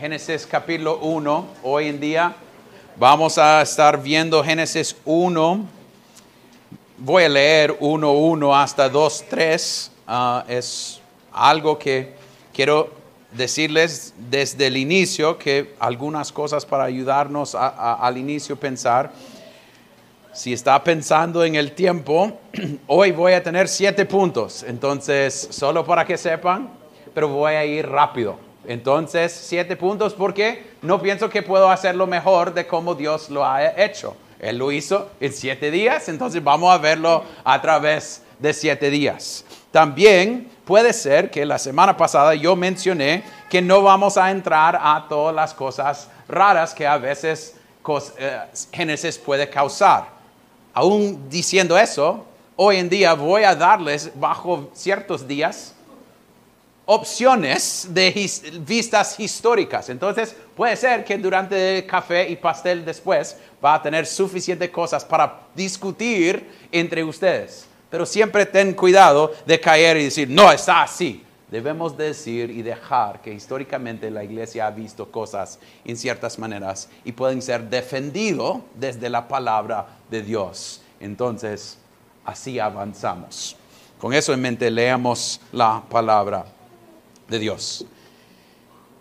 Génesis capítulo 1. Hoy en día vamos a estar viendo Génesis 1. Voy a leer 1.1 hasta 2.3. Ah, es algo que quiero decirles desde el inicio, que algunas cosas para ayudarnos al inicio a pensar. Si está pensando en el tiempo, hoy voy a tener siete puntos. Entonces, solo para que sepan, pero voy a ir rápido. Entonces, siete puntos porque no pienso que puedo hacerlo mejor de como Dios lo ha hecho. Él lo hizo en siete días, entonces vamos a verlo a través de siete días. También puede ser que la semana pasada yo mencioné que no vamos a entrar a todas las cosas raras que a veces eh, Génesis puede causar. Aún diciendo eso, hoy en día voy a darles bajo ciertos días opciones de vistas históricas. Entonces, puede ser que durante el café y pastel después va a tener suficientes cosas para discutir entre ustedes. Pero siempre ten cuidado de caer y decir, no, está así. Debemos decir y dejar que históricamente la iglesia ha visto cosas en ciertas maneras y pueden ser defendidos desde la palabra de Dios. Entonces, así avanzamos. Con eso en mente, leamos la palabra de Dios.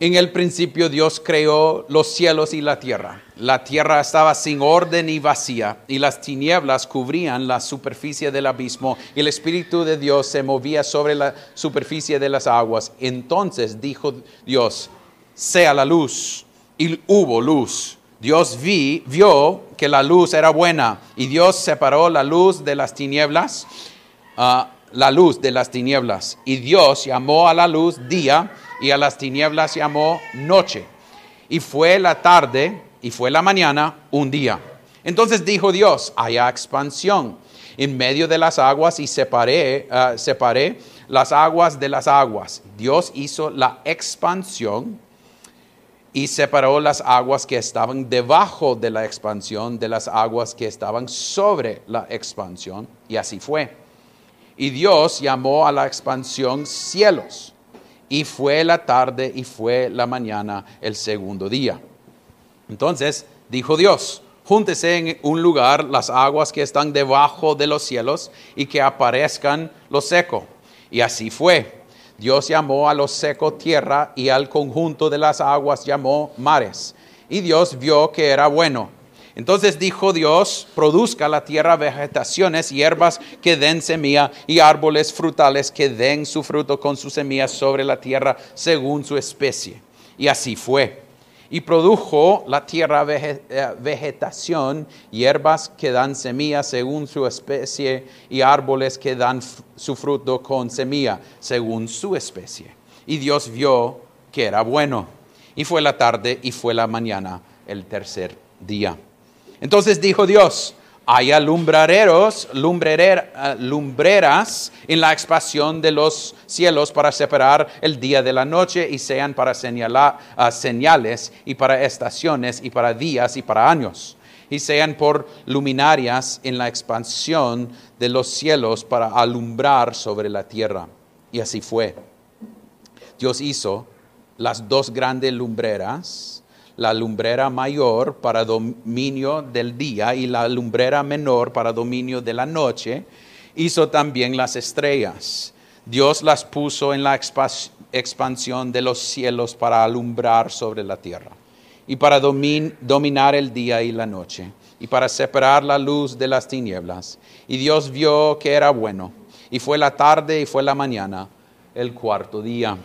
En el principio Dios creó los cielos y la tierra. La tierra estaba sin orden y vacía, y las tinieblas cubrían la superficie del abismo, y el Espíritu de Dios se movía sobre la superficie de las aguas. Entonces dijo Dios, sea la luz, y hubo luz. Dios vi, vio que la luz era buena, y Dios separó la luz de las tinieblas. Ah, la luz de las tinieblas. Y Dios llamó a la luz día y a las tinieblas llamó noche. Y fue la tarde y fue la mañana un día. Entonces dijo Dios, haya expansión en medio de las aguas y separé, uh, separé las aguas de las aguas. Dios hizo la expansión y separó las aguas que estaban debajo de la expansión de las aguas que estaban sobre la expansión. Y así fue. Y Dios llamó a la expansión cielos. Y fue la tarde y fue la mañana el segundo día. Entonces dijo Dios, júntese en un lugar las aguas que están debajo de los cielos y que aparezcan lo seco. Y así fue. Dios llamó a lo seco tierra y al conjunto de las aguas llamó mares. Y Dios vio que era bueno. Entonces dijo Dios, produzca la tierra vegetaciones, hierbas que den semilla y árboles frutales que den su fruto con su semilla sobre la tierra según su especie. Y así fue. Y produjo la tierra eh, vegetación, hierbas que dan semilla según su especie y árboles que dan su fruto con semilla según su especie. Y Dios vio que era bueno. Y fue la tarde y fue la mañana el tercer día. Entonces dijo Dios, haya lumbreros, eh, lumbreras en la expansión de los cielos para separar el día de la noche y sean para señalar, uh, señales y para estaciones y para días y para años y sean por luminarias en la expansión de los cielos para alumbrar sobre la tierra. Y así fue. Dios hizo las dos grandes lumbreras la lumbrera mayor para dominio del día y la lumbrera menor para dominio de la noche, hizo también las estrellas. Dios las puso en la expansión de los cielos para alumbrar sobre la tierra y para dominar el día y la noche y para separar la luz de las tinieblas. Y Dios vio que era bueno. Y fue la tarde y fue la mañana, el cuarto día.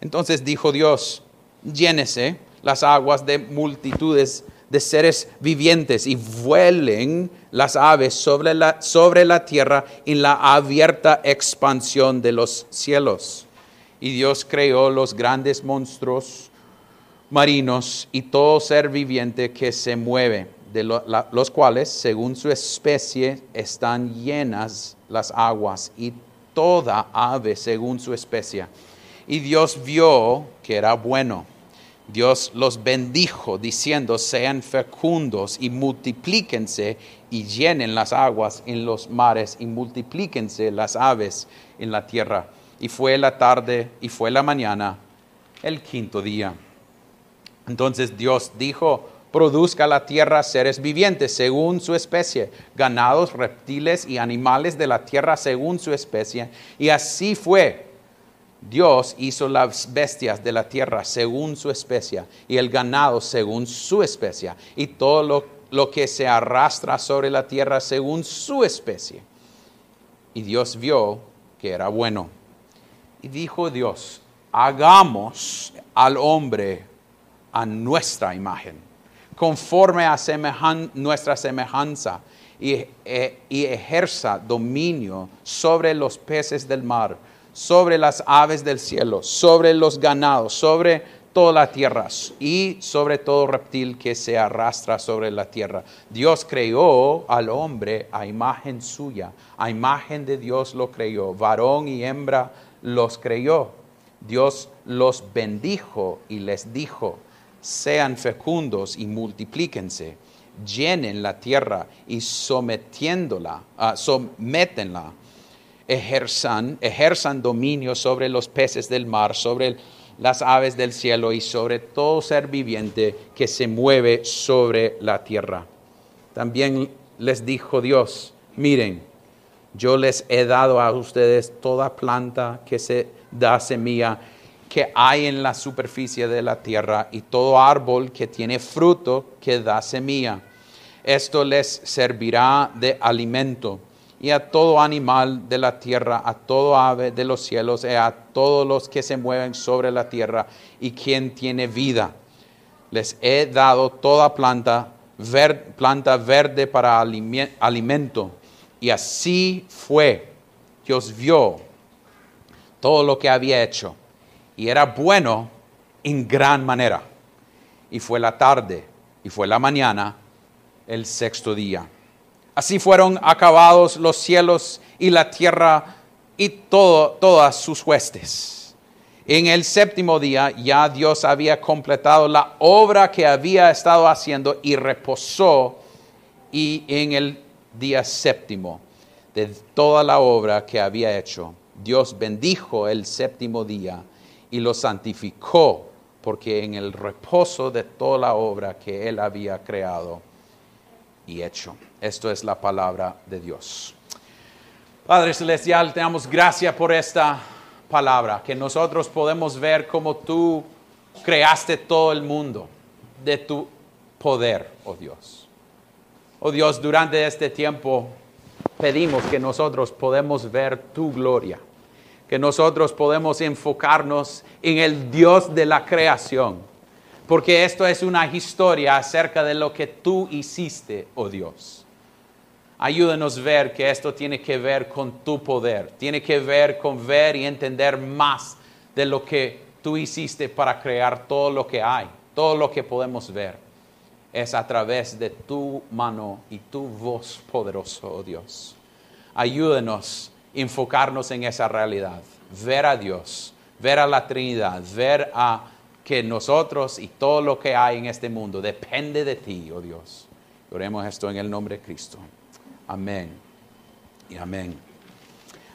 Entonces dijo Dios, llénese las aguas de multitudes de seres vivientes y vuelen las aves sobre la, sobre la tierra en la abierta expansión de los cielos. Y Dios creó los grandes monstruos marinos y todo ser viviente que se mueve, de los cuales, según su especie, están llenas las aguas y toda ave según su especie. Y Dios vio que era bueno. Dios los bendijo diciendo, sean fecundos y multiplíquense y llenen las aguas en los mares y multiplíquense las aves en la tierra. Y fue la tarde y fue la mañana, el quinto día. Entonces Dios dijo, produzca la tierra seres vivientes según su especie, ganados, reptiles y animales de la tierra según su especie. Y así fue. Dios hizo las bestias de la tierra según su especie y el ganado según su especie y todo lo, lo que se arrastra sobre la tierra según su especie. Y Dios vio que era bueno. Y dijo Dios, hagamos al hombre a nuestra imagen, conforme a nuestra semejanza, e, y ejerza dominio sobre los peces del mar, sobre las aves del cielo, sobre los ganados, sobre toda la tierra y sobre todo reptil que se arrastra sobre la tierra. Dios creó al hombre a imagen suya, a imagen de Dios lo creó, varón y hembra los creyó. Dios los bendijo y les dijo, sean fecundos y multiplíquense, llenen la tierra y sometiéndola, uh, sométenla, ejerzan, ejerzan dominio sobre los peces del mar, sobre las aves del cielo y sobre todo ser viviente que se mueve sobre la tierra. También les dijo Dios, miren, yo les he dado a ustedes toda planta que se da semilla que hay en la superficie de la tierra y todo árbol que tiene fruto que da semilla. Esto les servirá de alimento y a todo animal de la tierra, a todo ave de los cielos y a todos los que se mueven sobre la tierra y quien tiene vida. Les he dado toda planta, planta verde para alimento. Y así fue. Dios vio todo lo que había hecho y era bueno en gran manera. Y fue la tarde y fue la mañana, el sexto día. Así fueron acabados los cielos y la tierra y todo, todas sus huestes. En el séptimo día ya Dios había completado la obra que había estado haciendo y reposó y en el día séptimo de toda la obra que había hecho, Dios bendijo el séptimo día y lo santificó, porque en el reposo de toda la obra que él había creado y hecho. Esto es la palabra de Dios. Padre Celestial, te damos gracias por esta palabra, que nosotros podemos ver cómo tú creaste todo el mundo de tu poder, oh Dios. Oh Dios, durante este tiempo pedimos que nosotros podemos ver tu gloria que nosotros podemos enfocarnos en el Dios de la creación, porque esto es una historia acerca de lo que tú hiciste, oh Dios. Ayúdanos a ver que esto tiene que ver con tu poder, tiene que ver con ver y entender más de lo que tú hiciste para crear todo lo que hay, todo lo que podemos ver. Es a través de tu mano y tu voz poderoso, oh Dios. Ayúdanos enfocarnos en esa realidad, ver a Dios, ver a la Trinidad, ver a que nosotros y todo lo que hay en este mundo depende de ti, oh Dios. Oremos esto en el nombre de Cristo. Amén y amén.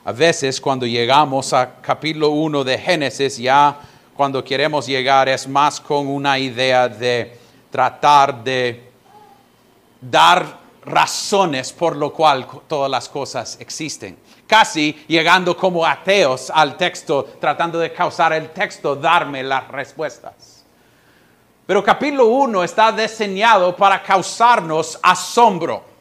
A veces cuando llegamos a capítulo 1 de Génesis, ya cuando queremos llegar es más con una idea de tratar de dar razones por lo cual todas las cosas existen casi llegando como ateos al texto, tratando de causar el texto, darme las respuestas. Pero capítulo 1 está diseñado para causarnos asombro.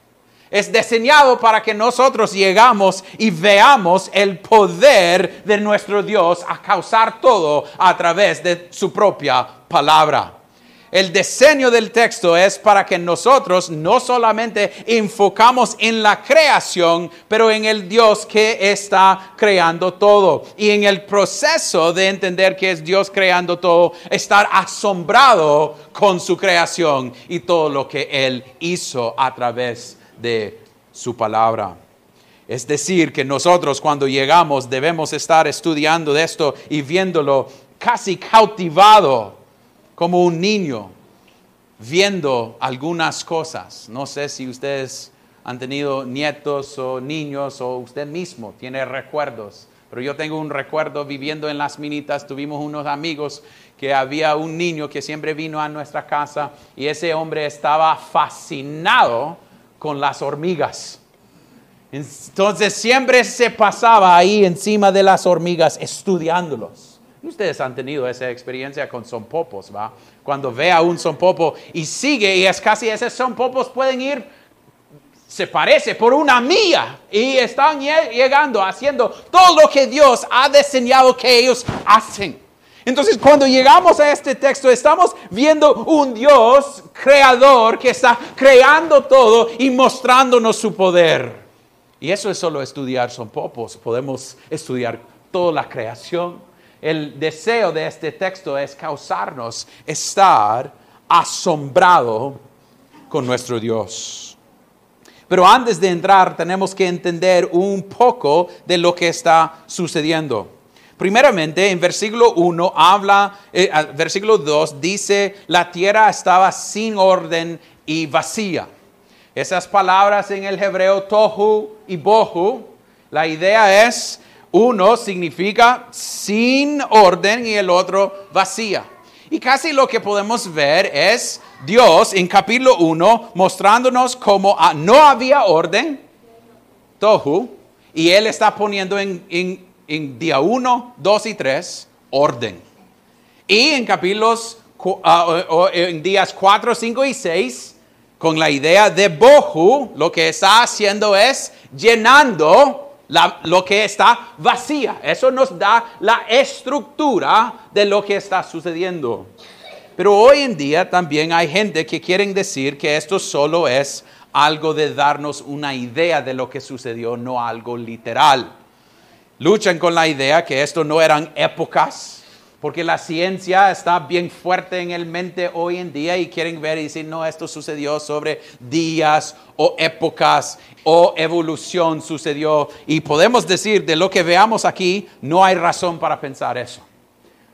Es diseñado para que nosotros llegamos y veamos el poder de nuestro Dios a causar todo a través de su propia palabra. El diseño del texto es para que nosotros no solamente enfocamos en la creación, pero en el Dios que está creando todo. Y en el proceso de entender que es Dios creando todo, estar asombrado con su creación y todo lo que Él hizo a través de su palabra. Es decir, que nosotros cuando llegamos debemos estar estudiando de esto y viéndolo casi cautivado como un niño viendo algunas cosas. No sé si ustedes han tenido nietos o niños o usted mismo tiene recuerdos, pero yo tengo un recuerdo viviendo en las minitas, tuvimos unos amigos que había un niño que siempre vino a nuestra casa y ese hombre estaba fascinado con las hormigas. Entonces siempre se pasaba ahí encima de las hormigas estudiándolos. Ustedes han tenido esa experiencia con sonpopos, ¿va? Cuando ve a un sonpopo y sigue y es casi esos sonpopos pueden ir, se parece por una milla y están llegando haciendo todo lo que Dios ha diseñado que ellos hacen. Entonces, cuando llegamos a este texto, estamos viendo un Dios creador que está creando todo y mostrándonos su poder. Y eso es solo estudiar son popos. Podemos estudiar toda la creación. El deseo de este texto es causarnos estar asombrado con nuestro Dios. Pero antes de entrar tenemos que entender un poco de lo que está sucediendo. Primeramente, en versículo 1 habla, eh, versículo 2 dice, la tierra estaba sin orden y vacía. Esas palabras en el hebreo tohu y bohu, la idea es, uno significa sin orden y el otro vacía. Y casi lo que podemos ver es Dios en capítulo 1 mostrándonos cómo ah, no había orden, tohu, y Él está poniendo en, en, día 1, 2 y 3 orden. Y en capítulos, uh, en días 4, 5 y 6, con la idea de bohu, lo que está haciendo es llenando lo que está vacía. Eso nos da la estructura de lo que está sucediendo. Pero hoy en día también hay gente que quieren decir que esto solo es algo de darnos una idea de lo que sucedió, no algo literal. Luchan con la idea que esto no eran épocas, porque la ciencia está bien fuerte en el mente hoy en día y quieren ver y decir, no, esto sucedió sobre días o épocas o evolución sucedió. Y podemos decir, de lo que veamos aquí, no hay razón para pensar eso.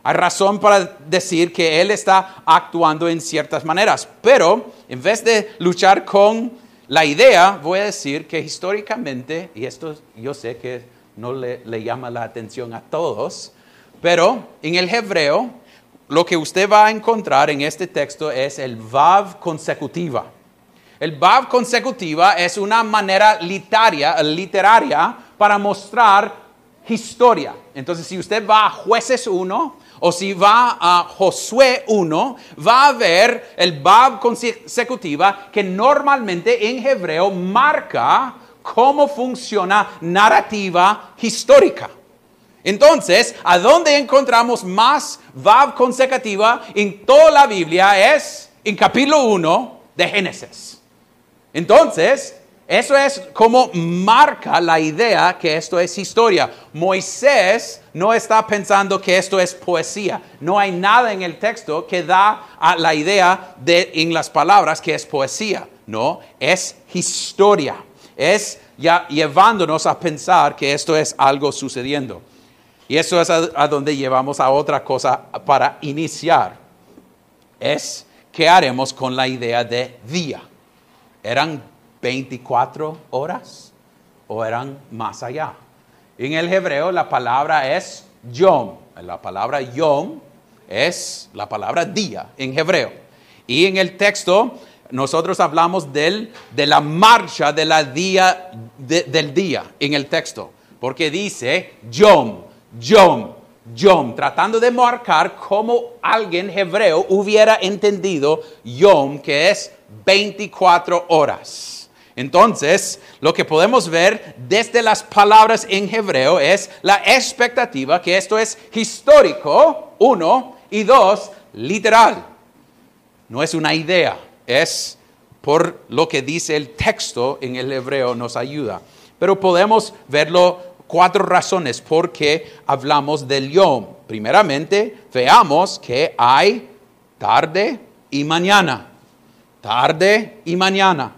Hay razón para decir que Él está actuando en ciertas maneras, pero en vez de luchar con la idea, voy a decir que históricamente, y esto yo sé que no le, llama la atención a todos, pero en el hebreo, lo que usted va a encontrar en este texto es el vav consecutiva. El vav consecutiva es una manera literaria, literaria para mostrar historia. Entonces, si usted va a Jueces 1 o si va a Josué 1, va a ver el vav consecutiva que normalmente en hebreo marca cómo funciona narrativa histórica. Entonces, ¿a dónde encontramos más Vav consecutiva en toda la Biblia? Es en capítulo 1 de Génesis. Entonces, eso es como marca la idea que esto es historia. Moisés no está pensando que esto es poesía. No hay nada en el texto que da a la idea de en las palabras que es poesía. No, es historia. Es ya llevándonos a pensar que esto es algo sucediendo. Y eso es a, donde llevamos a otra cosa para iniciar. Es qué haremos con la idea de día. ¿Eran 24 horas o eran más allá? En el hebreo la palabra es yom. La palabra yom es la palabra día en hebreo. Y en el texto nosotros hablamos de la marcha de día, del día en el texto. Porque dice yom, Yom, Yom, tratando de marcar cómo alguien hebreo hubiera entendido Yom, que es 24 horas. Entonces, lo que podemos ver desde las palabras en hebreo es la expectativa que esto es histórico, uno, y dos, literal. No es una idea, es por lo que dice el texto en el hebreo nos ayuda. Pero podemos verlo cuatro razones por qué hablamos del yom. Primeramente, veamos que hay tarde y mañana. Tarde y mañana.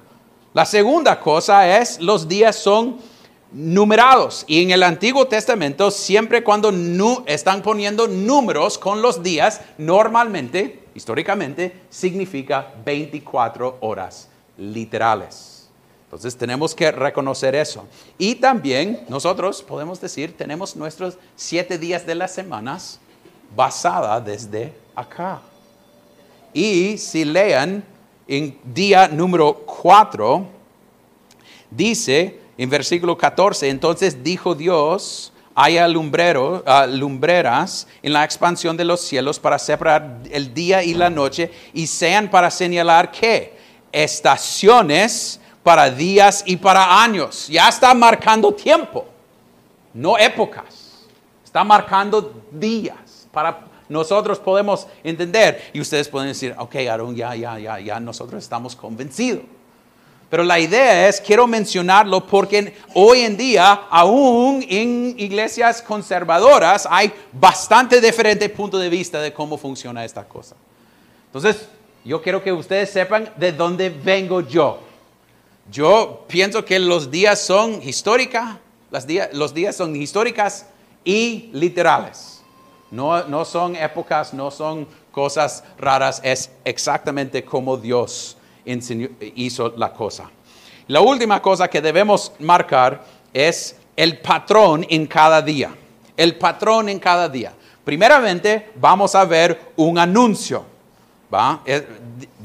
La segunda cosa es los días son numerados. Y en el Antiguo Testamento, siempre cuando están poniendo números con los días, normalmente, históricamente, significa 24 horas literales. Entonces tenemos que reconocer eso. Y también nosotros podemos decir, tenemos nuestros siete días de las semanas basada desde acá. Y si lean en día número 4, dice en versículo 14, entonces dijo Dios, uh, lumbreras en la expansión de los cielos para separar el día y la noche y sean para señalar que estaciones para días y para años. Ya está marcando tiempo, no épocas. Está marcando días para nosotros podemos entender. Y ustedes pueden decir, ok, Aaron, ya, ya, ya, ya, nosotros estamos convencidos. Pero la idea es, quiero mencionarlo porque hoy en día, aún en iglesias conservadoras, hay bastante diferente punto de vista de cómo funciona esta cosa. Entonces, yo quiero que ustedes sepan de dónde vengo yo. Yo pienso que los días son históricas, los días son históricas y literales. No, no son épocas, no son cosas raras, es exactamente como Dios hizo la cosa. La última cosa que debemos marcar es el patrón en cada día. El patrón en cada día. Primeramente, vamos a ver un anuncio. Eh,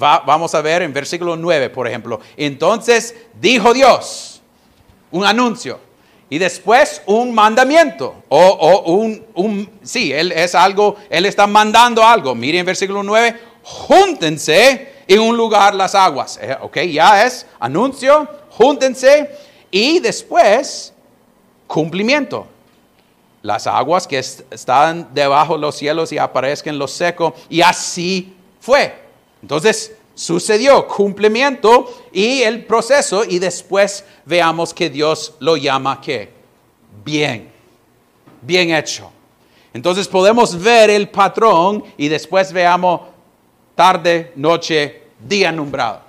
¿va? vamos a ver en versículo 9, por ejemplo. Entonces dijo Dios, un anuncio. Y después un mandamiento. O, o un, un, sí, él es algo, él está mandando algo. Miren versículo 9, júntense en un lugar las aguas. Eh, ok, ya es anuncio, júntense y después cumplimiento. Las aguas que están debajo de los cielos y aparezcan en lo seco y así fue. Entonces sucedió cumplimiento y el proceso y después veamos que Dios lo llama que bien, bien hecho. Entonces podemos ver el patrón y después veamos tarde, noche, día nombrado.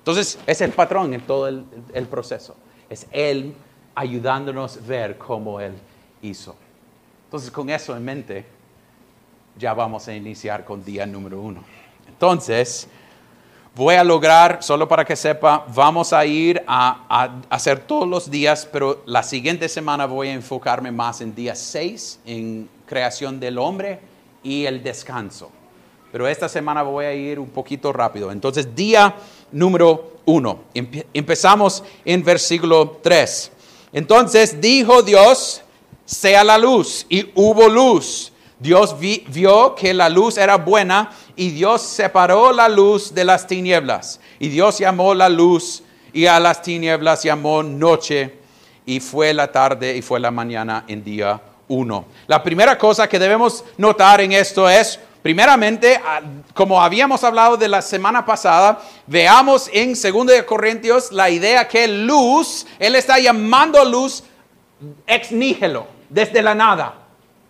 Entonces, es el patrón en todo el, proceso. Es Él ayudándonos a ver cómo Él hizo. Entonces, con eso en mente, ya vamos a iniciar con día número uno. Entonces, voy a lograr, solo para que sepa, vamos a ir a, hacer todos los días, pero la siguiente semana voy a enfocarme más en día 6, en creación del hombre y el descanso pero esta semana voy a ir un poquito rápido. Entonces, día número uno. Empezamos en versículo 3. Entonces dijo Dios, sea la luz, y hubo luz. Dios vio que la luz era buena y Dios separó la luz de las tinieblas. Y Dios llamó la luz y a las tinieblas llamó noche. Y fue la tarde y fue la mañana en día uno. La primera cosa que debemos notar en esto es Primeramente, como habíamos hablado de la semana pasada, veamos en 2 Corintios la idea que luz, Él está llamando luz ex nihilo, desde la nada.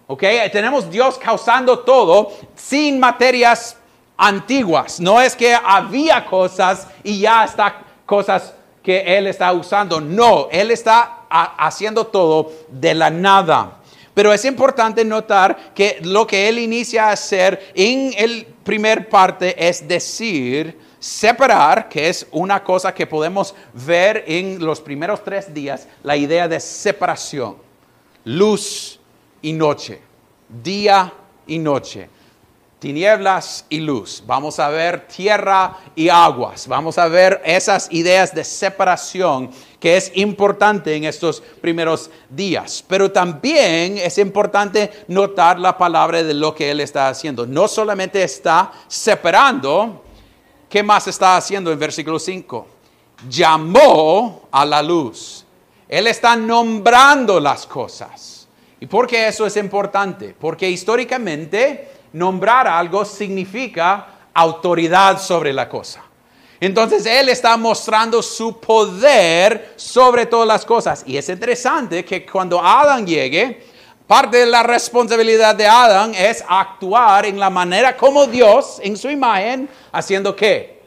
¿Ok? Tenemos Dios causando todo sin materias antiguas. No es que había cosas y ya está cosas que Él está usando. No, Él está haciendo todo de la nada. Pero es importante notar que lo que él inicia a hacer en el primer parte es decir, separar, que es una cosa que podemos ver en los primeros tres días, la idea de separación, luz y noche, día y noche tinieblas y luz. Vamos a ver tierra y aguas. Vamos a ver esas ideas de separación que es importante en estos primeros días. Pero también es importante notar la palabra de lo que Él está haciendo. No solamente está separando, ¿qué más está haciendo en versículo 5? Llamó a la luz. Él está nombrando las cosas. ¿Y por qué eso es importante? Porque históricamente nombrar algo significa autoridad sobre la cosa. Entonces Él está mostrando su poder sobre todas las cosas. Y es interesante que cuando Adán llegue, parte de la responsabilidad de Adán es actuar en la manera como Dios, en su imagen, haciendo qué?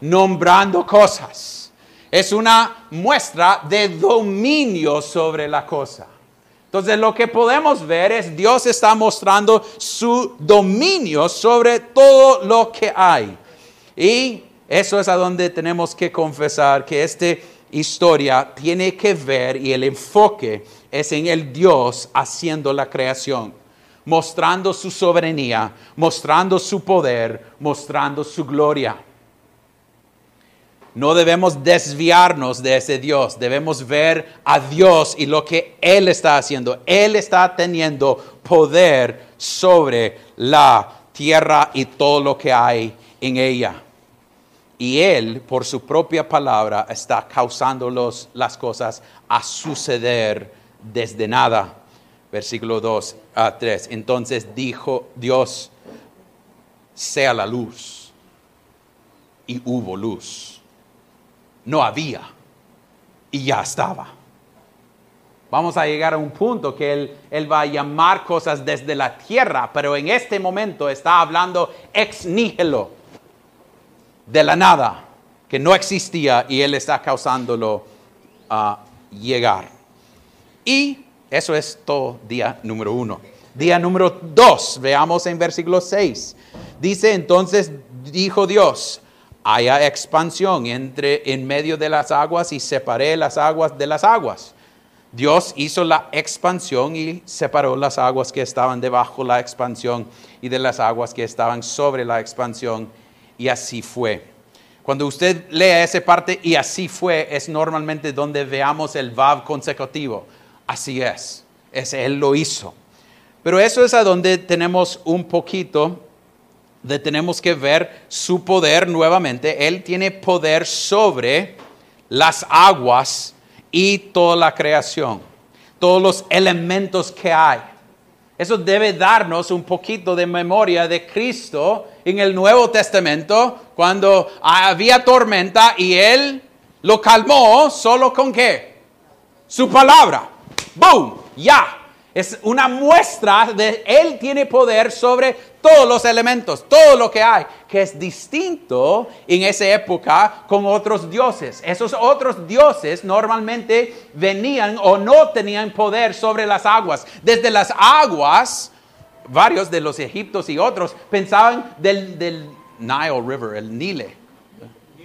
Nombrando cosas. Es una muestra de dominio sobre la cosa. Entonces lo que podemos ver es Dios está mostrando su dominio sobre todo lo que hay. Y eso es a donde tenemos que confesar que este historia tiene que ver y el enfoque es en el Dios haciendo la creación, mostrando su soberanía, mostrando su poder, mostrando su gloria. No debemos desviarnos de ese Dios, debemos ver a Dios y lo que Él está haciendo. Él está teniendo poder sobre la tierra y todo lo que hay en ella. Y Él, por su propia palabra, está causando las cosas a suceder desde nada. Versículo 2 a 3. Entonces dijo Dios, sea la luz. Y hubo luz no había y ya estaba. Vamos a llegar a un punto que él, él, va a llamar cosas desde la tierra, pero en este momento está hablando ex nihilo, de la nada, que no existía y él está causándolo a llegar. Y eso es todo día número uno. Día número dos, veamos en versículo 6. Dice entonces, dijo Dios, haya expansión entre en medio de las aguas y separé las aguas de las aguas. Dios hizo la expansión y separó las aguas que estaban debajo la expansión y de las aguas que estaban sobre la expansión y así fue. Cuando usted lea esa parte y así fue, es normalmente donde veamos el vav consecutivo. Así es, es Él lo hizo. Pero eso es a donde tenemos un poquito de tenemos que ver su poder nuevamente. Él tiene poder sobre las aguas y toda la creación, todos los elementos que hay. Eso debe darnos un poquito de memoria de Cristo en el Nuevo Testamento, cuando había tormenta y Él lo calmó solo con qué? Su palabra. ¡Boom! Ya. Es una muestra de Él tiene poder sobre todos los elementos, todo lo que hay, que es distinto en esa época con otros dioses. Esos otros dioses normalmente venían o no tenían poder sobre las aguas. Desde las aguas, varios de los egiptos y otros pensaban del, del Nile River, el Nile.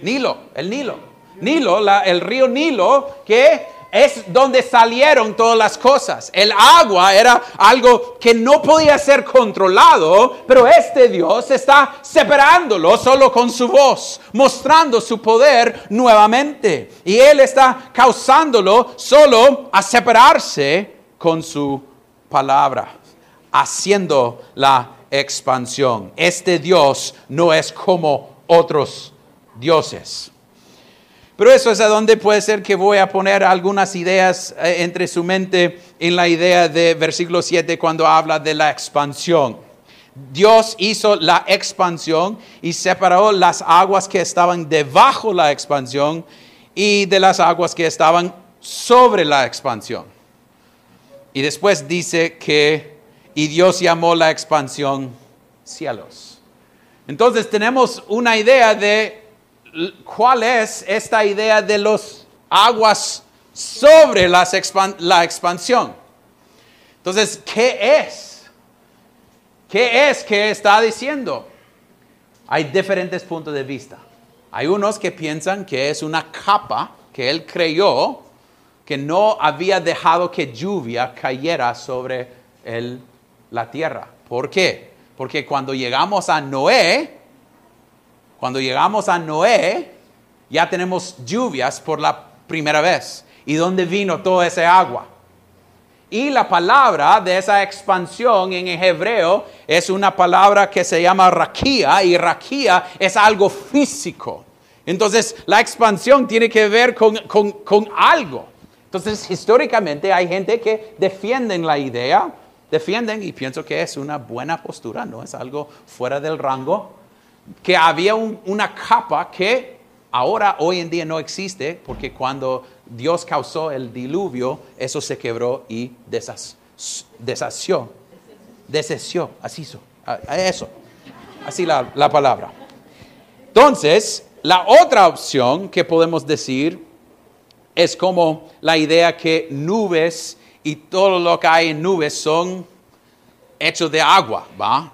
Nilo, el Nilo. Nilo, el río Nilo, que es donde salieron todas las cosas. El agua era algo que no podía ser controlado, pero este Dios está separándolo solo con su voz, mostrando su poder nuevamente. Y Él está causándolo solo a separarse con su palabra, haciendo la expansión. Este Dios no es como otros dioses. Pero eso es a donde puede ser que voy a poner algunas ideas eh, entre su mente en la idea de versículo 7 cuando habla de la expansión. Dios hizo la expansión y separó las aguas que estaban debajo la expansión y de las aguas que estaban sobre la expansión. Y después dice que, y Dios llamó la expansión cielos. Entonces tenemos una idea de cuál es esta idea de los aguas sobre la expansión. Entonces, ¿qué es? ¿Qué es que está diciendo? Hay diferentes puntos de vista. Hay unos que piensan que es una capa que él creyó que no había dejado que lluvia cayera sobre la tierra. ¿Por qué? Porque cuando llegamos a Noé, cuando llegamos a Noé, ya tenemos lluvias por la primera vez. ¿Y dónde vino toda esa agua? Y la palabra de esa expansión en hebreo es una palabra que se llama raquía y raquía es algo físico. Entonces la expansión tiene que ver con, con algo. Entonces históricamente hay gente que defienden la idea, defienden y pienso que es una buena postura, no es algo fuera del rango que había una capa que ahora, hoy en día no existe, porque cuando Dios causó el diluvio, eso se quebró y deshació, deshació, así hizo, eso, así la, la palabra. Entonces, la otra opción que podemos decir es como la idea que nubes y todo lo que hay en nubes son hecho de agua, ¿va?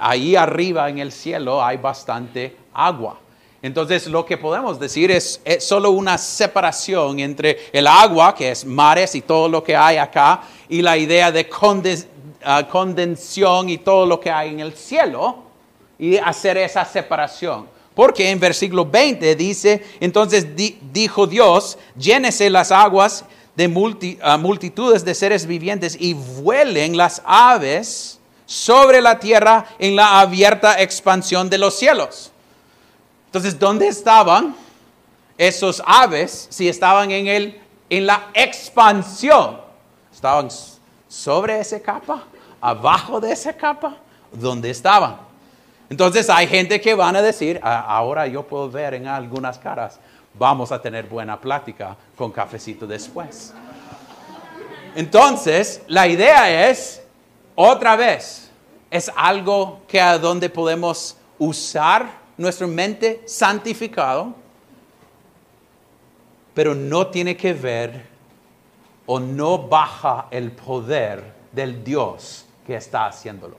ahí arriba en el cielo hay bastante agua. Entonces lo que podemos decir es, es solo una separación entre el agua, que es mares y todo lo que hay acá, y la idea de condes- ah, condensión y todo lo que hay en el cielo, y hacer esa separación. Porque en versículo 20 dice, entonces di- dijo Dios, llénese las aguas de multi- multitudes de seres vivientes y vuelen las aves sobre la tierra en la abierta expansión de los cielos. Entonces, ¿dónde estaban esos aves si estaban en, el, en la expansión? ¿Estaban sobre esa capa? ¿Abajo de esa capa? ¿Dónde estaban? Entonces hay gente que van a decir, "Ah, ahora yo puedo ver en algunas caras, vamos a tener buena plática con cafecito después. Entonces, la idea es, otra vez, es algo que a donde podemos usar nuestra mente santificado, pero no tiene que ver o no baja el poder del Dios que está haciéndolo.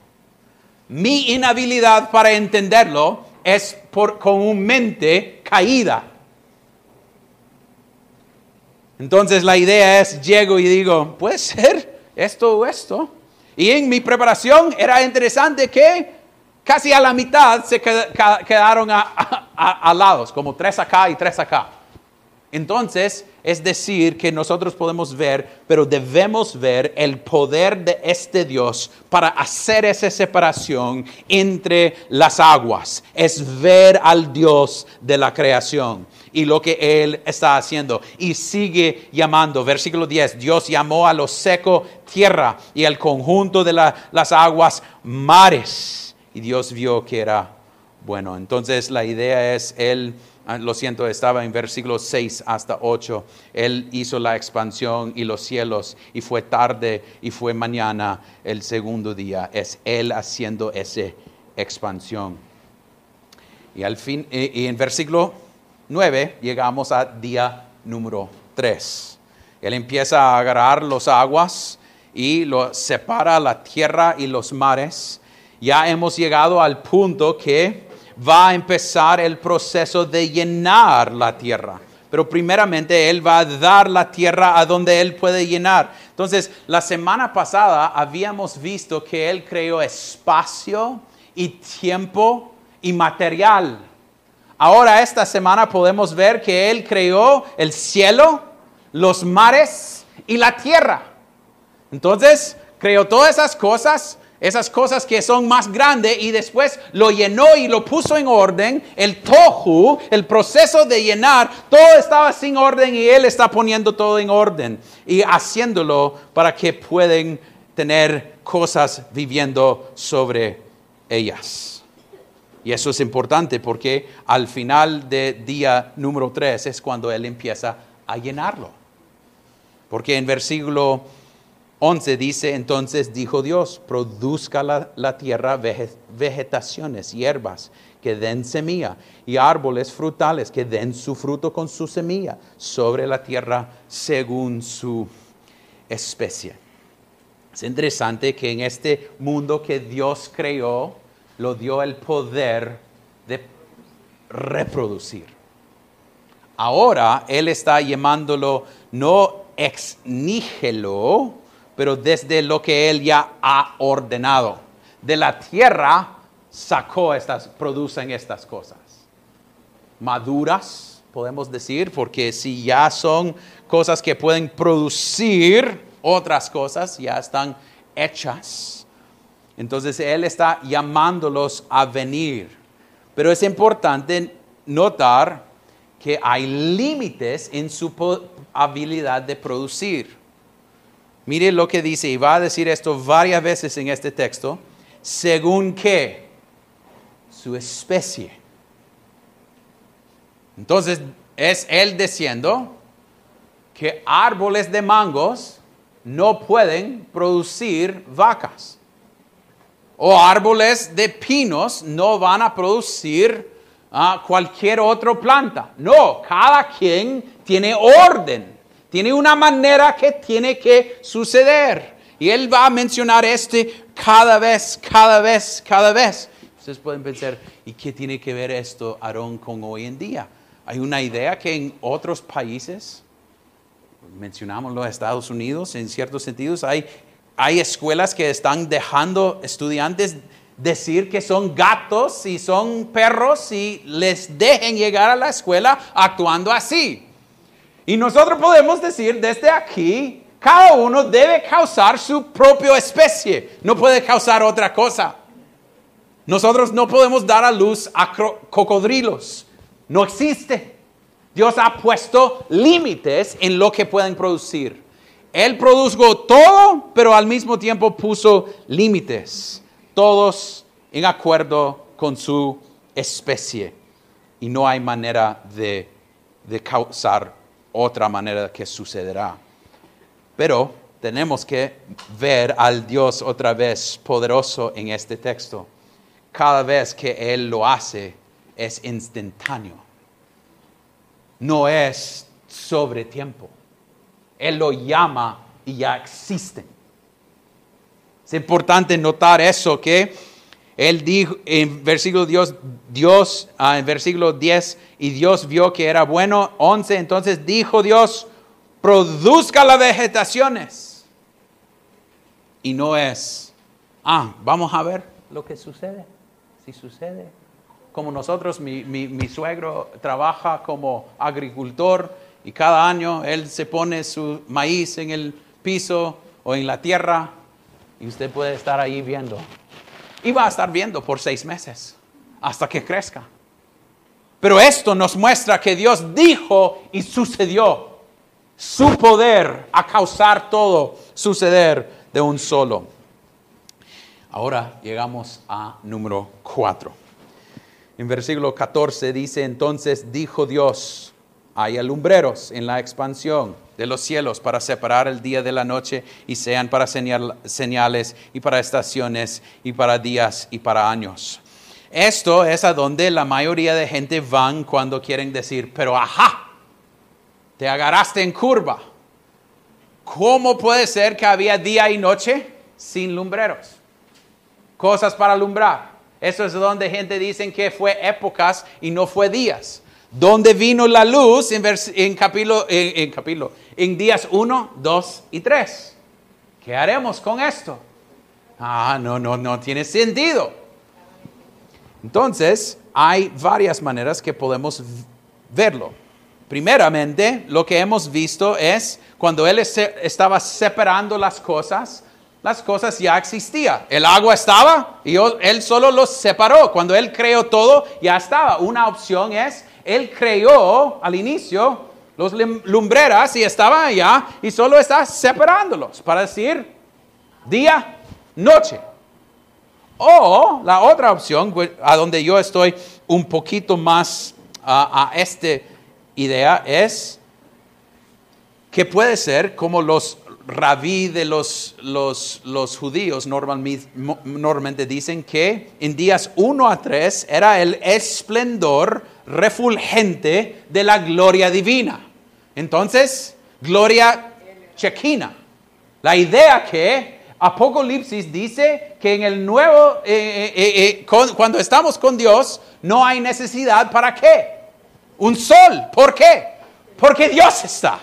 Mi inhabilidad para entenderlo es por, con una mente caída. Entonces la idea es, llego y digo, puede ser esto o esto. Y en mi preparación era interesante que casi a la mitad se quedaron a, como tres acá y tres acá. Entonces, es decir, que nosotros podemos ver, pero debemos ver el poder de este Dios para hacer esa separación entre las aguas. Es ver al Dios de la creación y lo que Él está haciendo. Y sigue llamando, versículo 10, Dios llamó a lo seco tierra y al conjunto de la- las aguas mares. Y Dios vio que era bueno. Entonces la idea es, Él, ah, lo siento, estaba en versículos 6 hasta 8. Él hizo la expansión y los cielos y fue tarde y fue mañana el segundo día. Es Él haciendo esa expansión. Y al fin, y en versículo 9 llegamos a día número 3. Él empieza a agarrar los aguas y lo separa la tierra y los mares. Ya hemos llegado al punto que va a empezar el proceso de llenar la tierra. Pero primeramente Él va a dar la tierra a donde Él puede llenar. Entonces, la semana pasada habíamos visto que Él creó espacio y tiempo y material. Ahora esta semana podemos ver que Él creó el cielo, los mares y la tierra. Entonces, creó todas esas cosas, esas cosas que son más grandes y después lo llenó y lo puso en orden. El tohu, el proceso de llenar, todo estaba sin orden y Él está poniendo todo en orden y haciéndolo para que puedan tener cosas viviendo sobre ellas. Y eso es importante porque al final de día número 3 es cuando Él empieza a llenarlo. Porque en versículo 11 dice, entonces dijo Dios, produzca la, la tierra vege- vegetaciones, hierbas que den semilla y árboles frutales que den su fruto con su semilla sobre la tierra según su especie. Es interesante que en este mundo que Dios creó, lo dio el poder de reproducir. Ahora Él está llamándolo no ex nihilo, pero desde lo que Él ya ha ordenado. De la tierra sacó estas, producen estas cosas. Maduras, podemos decir, porque si ya son cosas que pueden producir otras cosas, ya están hechas. Entonces Él está llamándolos a venir. Pero es importante notar que hay límites en su habilidad de producir. Mire lo que dice, y va a decir esto varias veces en este texto, según que su especie. Entonces es Él diciendo que árboles de mangos no pueden producir vacas. O árboles de pinos no van a producir ah, cualquier otra planta. No, cada quien tiene orden, tiene una manera que tiene que suceder. Y él va a mencionar este cada vez, cada vez, cada vez. Ustedes pueden pensar, ¿y qué tiene que ver esto, Aarón, con hoy en día? Hay una idea que en otros países, mencionamos los Estados Unidos, en ciertos sentidos, hay, hay escuelas que están dejando estudiantes decir que son gatos y son perros y les dejen llegar a la escuela actuando así. Y nosotros podemos decir desde aquí, cada uno debe causar su propia especie, no puede causar otra cosa. Nosotros no podemos dar a luz a cocodrilos, no existe. Dios ha puesto límites en lo que pueden producir. Él produjo todo, pero al mismo tiempo puso límites todos en acuerdo con su especie. Y no hay manera de, causar otra manera que sucederá. Pero tenemos que ver al Dios otra vez poderoso en este texto. Cada vez que Él lo hace es instantáneo. No es sobre tiempo. Él lo llama y ya existen. Es importante notar eso que él dijo en versículo Dios, Dios ah, en versículo 10, y Dios vio que era bueno. 11, entonces dijo Dios, produzca las vegetaciones. Y no es, ah, vamos a ver lo que sucede, si sucede. Como nosotros, mi, mi suegro trabaja como agricultor y cada año él se pone su maíz en el piso o en la tierra y usted puede estar ahí viendo. Y va a estar viendo por seis meses hasta que crezca. Pero esto nos muestra que Dios dijo y sucedió. Su poder a causar todo suceder de un solo. Ahora llegamos a número cuatro. En versículo 14 dice, entonces dijo Dios, hay alumbreros en la expansión de los cielos para separar el día de la noche y sean para señales y para estaciones y para días y para años. Esto es a donde la mayoría de gente van cuando quieren decir, pero ajá, te agarraste en curva. ¿Cómo puede ser que había día y noche sin lumbreros? Cosas para alumbrar. Eso es donde gente dice que fue épocas y no fue días. ¿Dónde vino la luz en, capítulo, en, capítulo, en días 1, 2 y 3? ¿Qué haremos con esto? Ah, no, no, no tiene sentido. Entonces, hay varias maneras que podemos verlo. Primeramente, lo que hemos visto es cuando Él estaba separando las cosas, las cosas ya existían. El agua estaba y Él solo los separó. Cuando Él creó todo, ya estaba. Una opción es él creó al inicio los lumbreras y estaba allá y solo está separándolos para decir día, noche. O la otra opción, a donde yo estoy un poquito más a esta idea, es que puede ser como los rabí de los, los, los judíos normalmente dicen que en días 1 a 3 era el esplendor refulgente de la gloria divina. Entonces, gloria chequina. La idea que Apocalipsis dice que en el nuevo, eh, eh, eh, cuando estamos con Dios, no hay necesidad para qué? Un sol. ¿Por qué? Porque Dios está.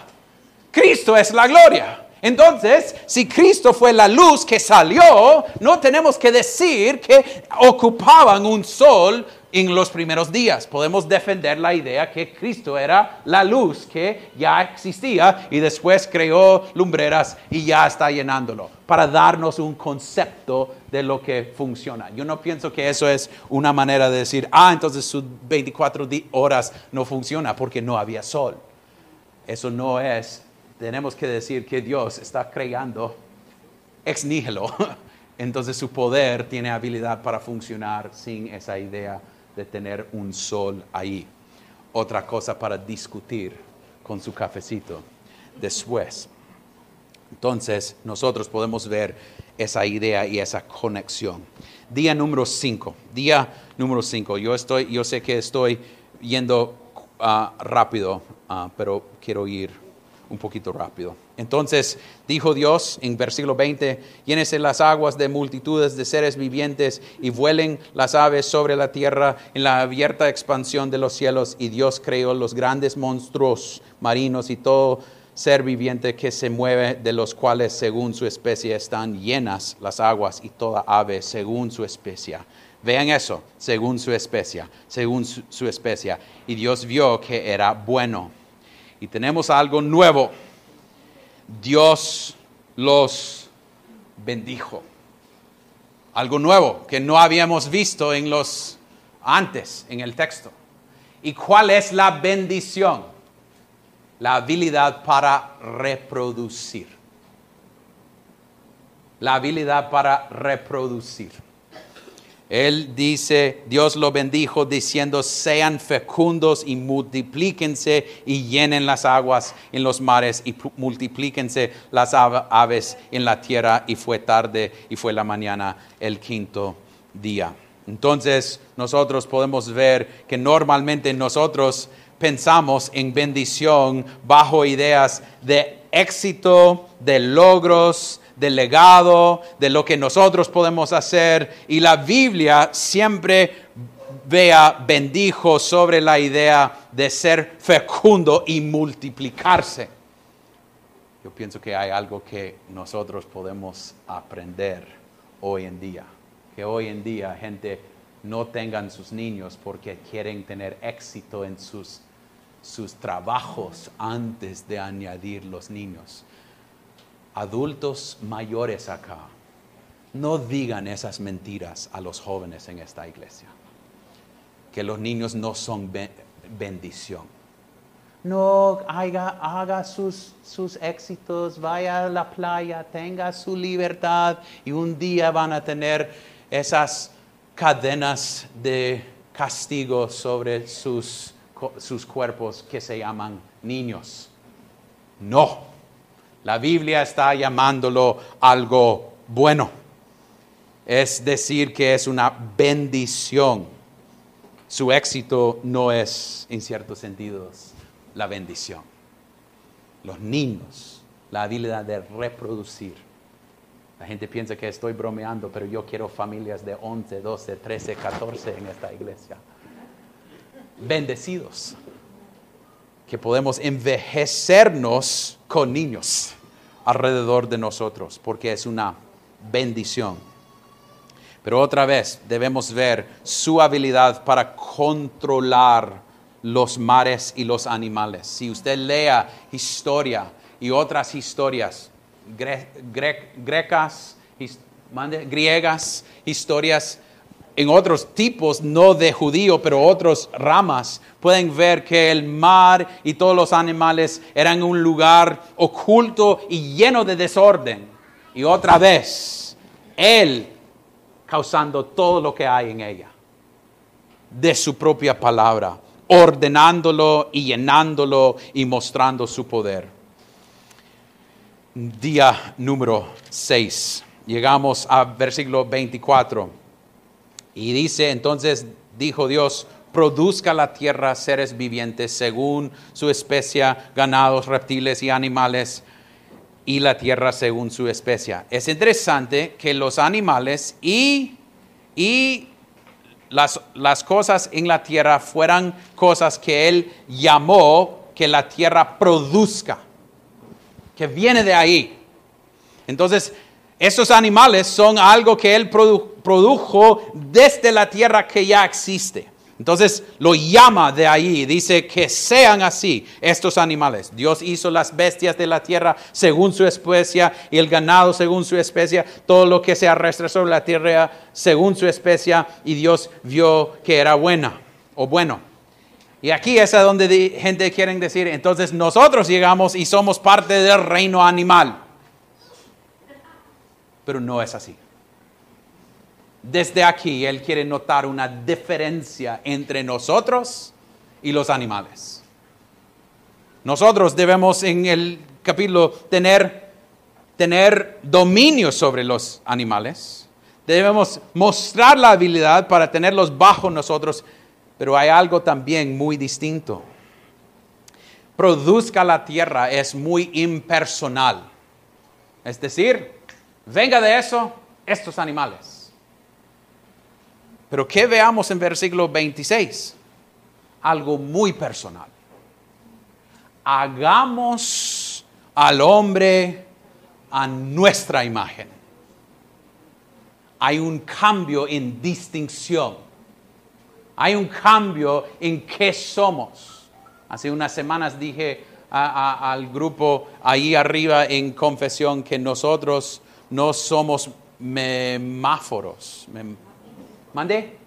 Cristo es la gloria. Entonces, si Cristo fue la luz que salió, no tenemos que decir que ocupaban un sol en los primeros días. Podemos defender la idea que Cristo era la luz que ya existía y después creó lumbreras y ya está llenándolo, para darnos un concepto de lo que funciona. Yo no pienso que eso es una manera de decir, ah, entonces sus 24 horas no funciona porque no había sol. Eso no es tenemos que decir que Dios está creando ex nihilo. Entonces su poder tiene habilidad para funcionar sin esa idea de tener un sol ahí. Otra cosa para discutir con su cafecito después. Entonces nosotros podemos ver esa idea y esa conexión. Día número 5. Día número 5. Yo, estoy, yo sé que estoy yendo ah, rápido, ah, pero quiero ir un poquito rápido. Entonces dijo Dios en versículo 20, llénese las aguas de multitudes de seres vivientes y vuelen las aves sobre la tierra en la abierta expansión de los cielos. Y Dios creó los grandes monstruos marinos y todo ser viviente que se mueve, de los cuales según su especie están llenas las aguas y toda ave según su especie. Vean eso, según su especie, según su, su especie. Y Dios vio que era bueno. Y tenemos algo nuevo. Dios los bendijo. Algo nuevo que no habíamos visto en los antes en el texto. ¿Y cuál es la bendición? La habilidad para reproducir. La habilidad para reproducir. Él dice, Dios lo bendijo diciendo, sean fecundos y multiplíquense y llenen las aguas en los mares y multiplíquense las aves en la tierra. Y fue tarde y fue la mañana el quinto día. Entonces nosotros podemos ver que normalmente nosotros pensamos en bendición bajo ideas de éxito, de logros, del legado, de lo que nosotros podemos hacer. Y la Biblia siempre vea, bendijo sobre la idea de ser fecundo y multiplicarse. Yo pienso que hay algo que nosotros podemos aprender hoy en día. Que hoy en día gente no tengan sus niños porque quieren tener éxito en sus, sus trabajos antes de añadir los niños adultos mayores acá, no digan esas mentiras a los jóvenes en esta iglesia. Que los niños no son bendición. No haga, sus, sus éxitos, vaya a la playa, tenga su libertad y un día van a tener esas cadenas de castigo sobre sus, sus cuerpos que se llaman niños. No. La Biblia está llamándolo algo bueno. Es decir, que es una bendición. Su éxito no es, en ciertos sentidos, la bendición. Los niños, la habilidad de reproducir. La gente piensa que estoy bromeando, pero yo quiero familias de 11, 12, 13, 14 en esta iglesia. Bendecidos que podemos envejecernos con niños alrededor de nosotros, porque es una bendición. Pero otra vez debemos ver su habilidad para controlar los mares y los animales. Si usted lea historia y otras historias grecas, griegas, historias en otros tipos, no de judío, pero otras ramas, pueden ver que el mar y todos los animales eran un lugar oculto y lleno de desorden. Y otra vez, Él causando todo lo que hay en ella, de su propia palabra, ordenándolo y llenándolo y mostrando su poder. Día número 6. Llegamos a versículo 24. Y dice, entonces dijo Dios, produzca la tierra seres vivientes según su especie, ganados, reptiles y animales, y la tierra según su especie. Es interesante que los animales y, y las, las cosas en la tierra fueran cosas que él llamó que la tierra produzca, que viene de ahí. Entonces, esos animales son algo que Él produjo desde la tierra que ya existe. Entonces lo llama de ahí, dice que sean así estos animales. Dios hizo las bestias de la tierra según su especie y el ganado según su especie, todo lo que se arrastra sobre la tierra según su especie y Dios vio que era buena o bueno. Y aquí es a donde gente quiere decir, entonces nosotros llegamos y somos parte del reino animal pero no es así. Desde aquí Él quiere notar una diferencia entre nosotros y los animales. Nosotros debemos en el capítulo tener, tener dominio sobre los animales. Debemos mostrar la habilidad para tenerlos bajo nosotros, pero hay algo también muy distinto. produzca la tierra es muy impersonal. Es decir, venga de eso estos animales. Pero ¿qué veamos en versículo 26? Algo muy personal. Hagamos al hombre a nuestra imagen. Hay un cambio en distinción. Hay un cambio en qué somos. Hace unas semanas dije al grupo ahí arriba en confesión que nosotros no somos memáforos. ¿Mandé?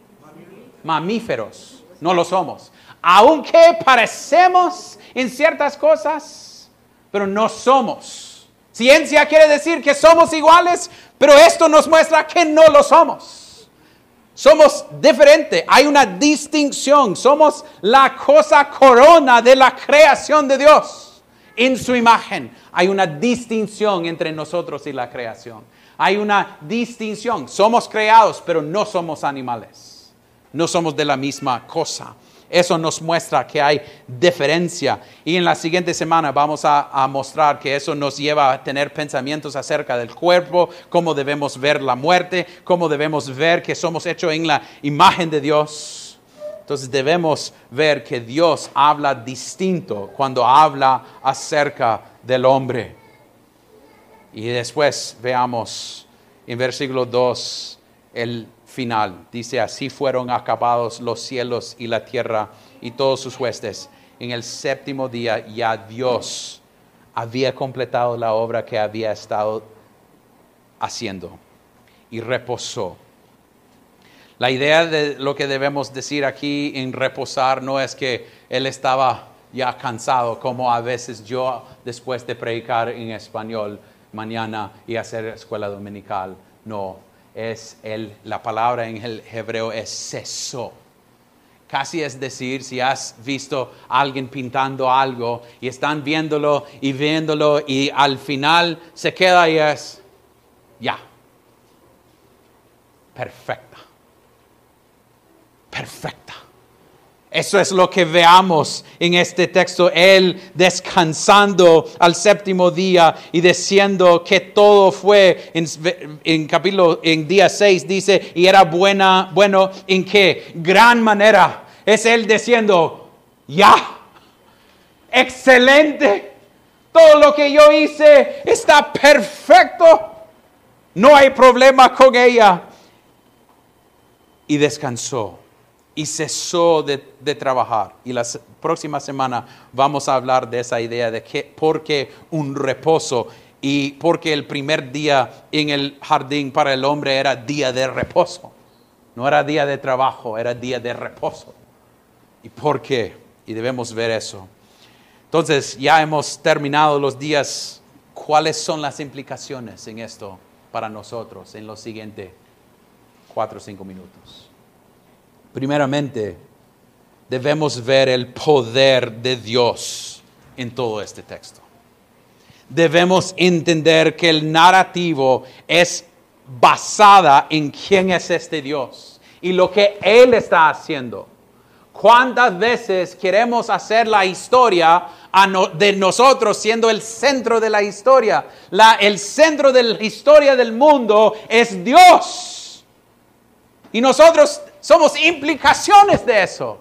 Mamíferos. No lo somos. Aunque parecemos en ciertas cosas, pero no somos. Ciencia quiere decir que somos iguales, pero esto nos muestra que no lo somos. Somos diferentes, hay una distinción, somos la cosa corona de la creación de Dios en su imagen. Hay una distinción entre nosotros y la creación. Hay una distinción, somos creados, pero no somos animales. No somos de la misma cosa. Eso nos muestra que hay diferencia. Y en la siguiente semana vamos a, mostrar que eso nos lleva a tener pensamientos acerca del cuerpo, cómo debemos ver la muerte, cómo debemos ver que somos hechos en la imagen de Dios. Entonces debemos ver que Dios habla distinto cuando habla acerca del hombre. Y después veamos en versículo 2 el final. Dice, así fueron acabados los cielos y la tierra y todos sus huestes. En el séptimo día ya Dios había completado la obra que había estado haciendo y reposó. La idea de lo que debemos decir aquí en reposar no es que Él estaba ya cansado, como a veces yo después de predicar en español mañana y hacer escuela dominical. No, es el, la palabra en el hebreo es cesó. Casi es decir, si has visto a alguien pintando algo y están viéndolo y viéndolo y al final se queda y es, ya, perfecta, perfecta. Eso es lo que veamos en este texto, Él descansando al séptimo día y diciendo que todo fue en, capítulo, en día 6 dice, y era buena, bueno, ¿en qué? Gran manera. Es Él diciendo, ya, excelente, todo lo que yo hice está perfecto, no hay problema con ella. Y descansó y cesó de, trabajar. Y la próxima semana vamos a hablar de esa idea de que, por qué un reposo y porque el primer día en el jardín para el hombre era día de reposo. No era día de trabajo, era día de reposo. ¿Y por qué? Y debemos ver eso. Entonces, ya hemos terminado los días. ¿Cuáles son las implicaciones en esto para nosotros en los siguientes cuatro o cinco minutos? Primeramente, debemos ver el poder de Dios en todo este texto. Debemos entender que el narrativo es basada en quién es este Dios y lo que Él está haciendo. ¿Cuántas veces queremos hacer la historia de nosotros siendo el centro de la historia? el centro de la historia del mundo es Dios. Y nosotros somos implicaciones de eso.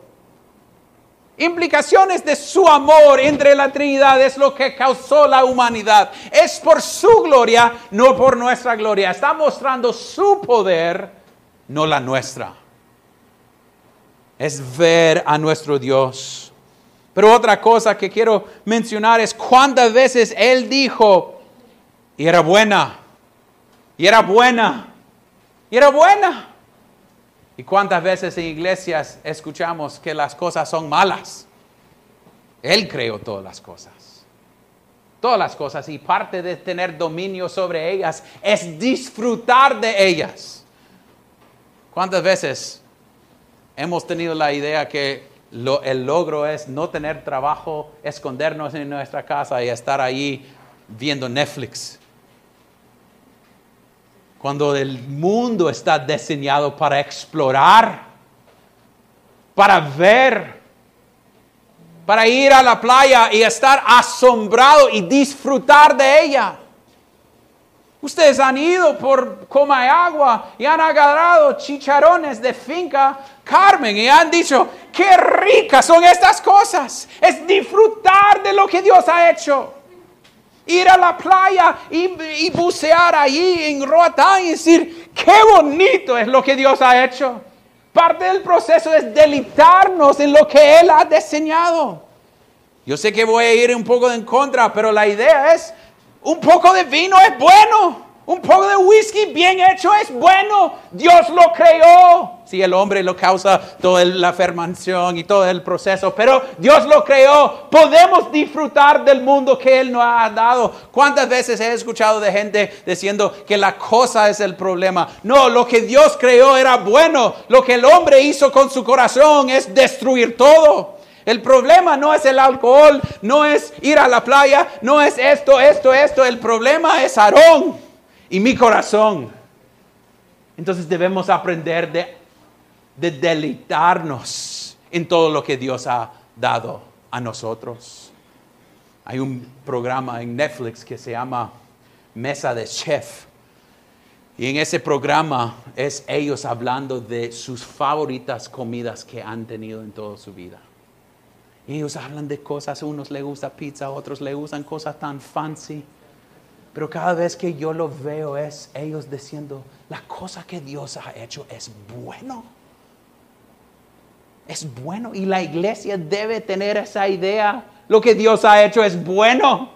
Implicaciones de su amor entre la Trinidad es lo que causó la humanidad. Es por su gloria, no por nuestra gloria. Está mostrando su poder, no la nuestra. Es ver a nuestro Dios. Pero otra cosa que quiero mencionar es cuántas veces Él dijo, y era buena, y era buena, y era buena. ¿Y cuántas veces en iglesias escuchamos que las cosas son malas? Él creó todas las cosas. Todas las cosas y parte de tener dominio sobre ellas es disfrutar de ellas. ¿Cuántas veces hemos tenido la idea que el logro es no tener trabajo, escondernos en nuestra casa y estar ahí viendo Netflix? Cuando el mundo está diseñado para explorar, para ver, para ir a la playa y estar asombrado y disfrutar de ella. Ustedes han ido por agua y han agarrado chicharrones de finca Carmen y han dicho, qué ricas son estas cosas. Es disfrutar de lo que Dios ha hecho. Ir a la playa y, bucear allí en Roatán y decir, qué bonito es lo que Dios ha hecho. Parte del proceso es deleitarnos en lo que Él ha diseñado. Yo sé que voy a ir un poco en contra, pero la idea es, un poco de vino es bueno. Un poco de whisky bien hecho es bueno. Dios lo creó. Si sí, el hombre lo causa toda la fermentación y todo el proceso, pero Dios lo creó. Podemos disfrutar del mundo que Él nos ha dado. ¿Cuántas veces he escuchado de gente diciendo que la cosa es el problema? No, lo que Dios creó era bueno. Lo que el hombre hizo con su corazón es destruir todo. El problema no es el alcohol, no es ir a la playa, no es esto, esto, esto. El problema es Aarón y mi corazón. Entonces debemos aprender de, de deleitarnos en todo lo que Dios ha dado a nosotros. Hay un programa en Netflix que se llama Mesa de Chef. Y en ese programa es ellos hablando de sus favoritas comidas que han tenido en toda su vida. ellos hablan de cosas, unos les gusta pizza, otros les gustan cosas tan fancy. Pero cada vez que yo lo veo es ellos diciendo, la cosa que Dios ha hecho es bueno. Es bueno y la iglesia debe tener esa idea. Lo que Dios ha hecho es bueno.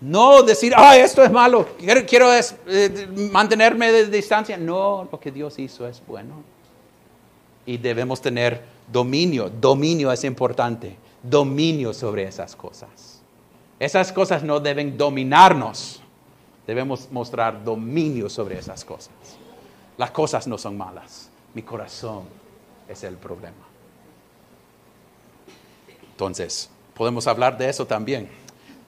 No decir, ah, esto es malo, quiero, eh, mantenerme de distancia. No, lo que Dios hizo es bueno. Y debemos tener dominio. Dominio es importante. Dominio sobre esas cosas. Esas cosas no deben dominarnos. Debemos mostrar dominio sobre esas cosas. Las cosas no son malas. Mi corazón es el problema. Entonces, podemos hablar de eso también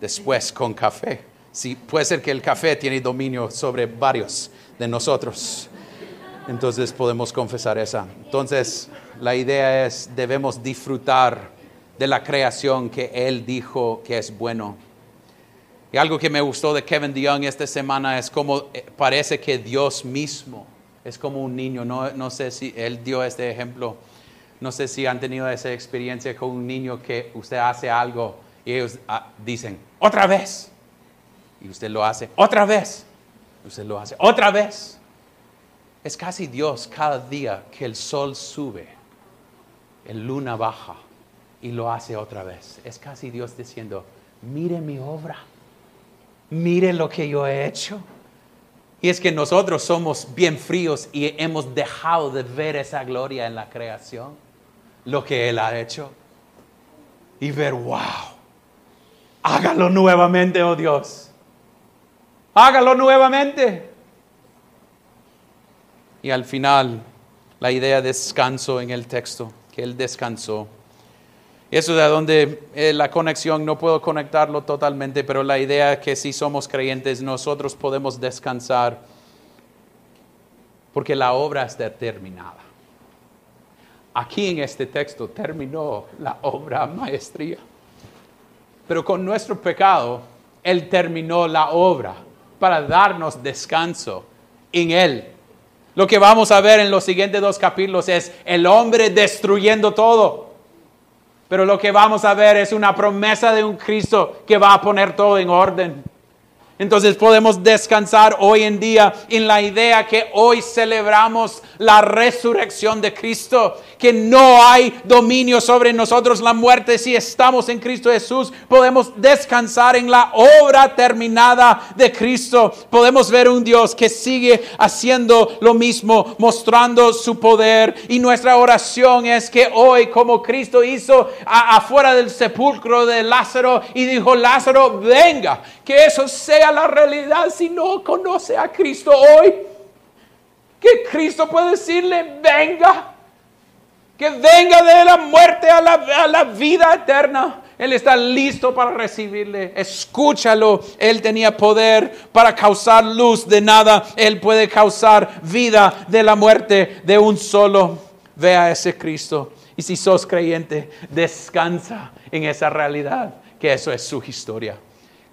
después con café. Sí, puede ser que el café tiene dominio sobre varios de nosotros. Entonces podemos confesar esa. Entonces, la idea es, debemos disfrutar de la creación que Él dijo que es bueno. Y algo que me gustó de Kevin DeYoung esta semana es como eh, parece que Dios mismo es como un niño. No, no sé si Él dio este ejemplo. No sé si han tenido esa experiencia con un niño que usted hace algo y ellos ah, dicen, otra vez. Y usted lo hace, otra vez. Usted lo hace, otra vez. Es casi Dios cada día que el sol sube, el luna baja y lo hace otra vez. Es casi Dios diciendo, mire mi obra, mire lo que yo he hecho. Y es que nosotros somos bien fríos y hemos dejado de ver esa gloria en la creación, lo que Él ha hecho. Y ver, wow, hágalo nuevamente, oh Dios. Hágalo nuevamente. Y al final, la idea de descanso en el texto, que Él descansó. Eso de donde eh, la conexión no puedo conectarlo totalmente, pero la idea es que si somos creyentes nosotros podemos descansar porque la obra está terminada. Aquí en este texto terminó la obra maestría. Pero con nuestro pecado, Él terminó la obra para darnos descanso en Él. Lo que vamos a ver en los siguientes dos capítulos es el hombre destruyendo todo pero lo que vamos a ver es una promesa de un Cristo que va a poner todo en orden. Entonces podemos descansar hoy en día en la idea que hoy celebramos la resurrección de Cristo, que no hay dominio sobre nosotros la muerte si estamos en Cristo Jesús. Podemos descansar en la obra terminada de Cristo. Podemos ver un Dios que sigue haciendo lo mismo, mostrando su poder. Y nuestra oración es que hoy, como Cristo hizo afuera del sepulcro de Lázaro y dijo, Lázaro, venga, que eso sea la realidad si no conoce a Cristo hoy. Que Cristo puede decirle, venga, que venga de la muerte a la, a la vida eterna. Él está listo para recibirle. Escúchalo. Él tenía poder para causar luz de nada. Él puede causar vida de la muerte de un solo. Vea ese Cristo. Y si sos creyente, descansa en esa realidad, que eso es su historia.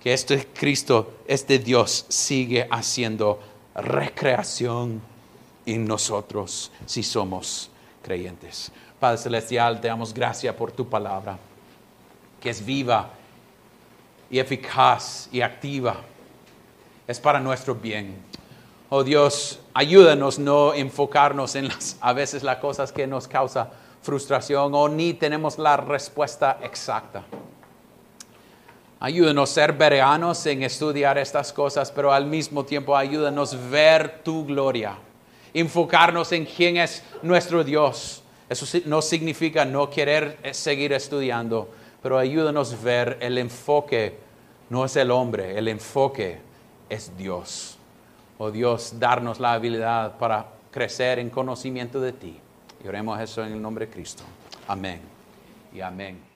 Que este Cristo, este Dios, sigue haciendo recreación en nosotros si somos creyentes. Padre Celestial, te damos gracias por tu palabra, que es viva y eficaz y activa. Es para nuestro bien. Oh Dios, ayúdanos no enfocarnos en las, a veces las cosas que nos causan frustración o ni tenemos la respuesta exacta. Ayúdanos a ser veranos en estudiar estas cosas, pero al mismo tiempo ayúdanos a ver tu gloria, enfocarnos en quién es nuestro Dios. Eso no significa no querer seguir estudiando, pero ayúdanos a ver el enfoque, no es el hombre, el enfoque es Dios. Oh Dios, darnos la habilidad para crecer en conocimiento de ti. Y oremos eso en el nombre de Cristo. Amén y amén.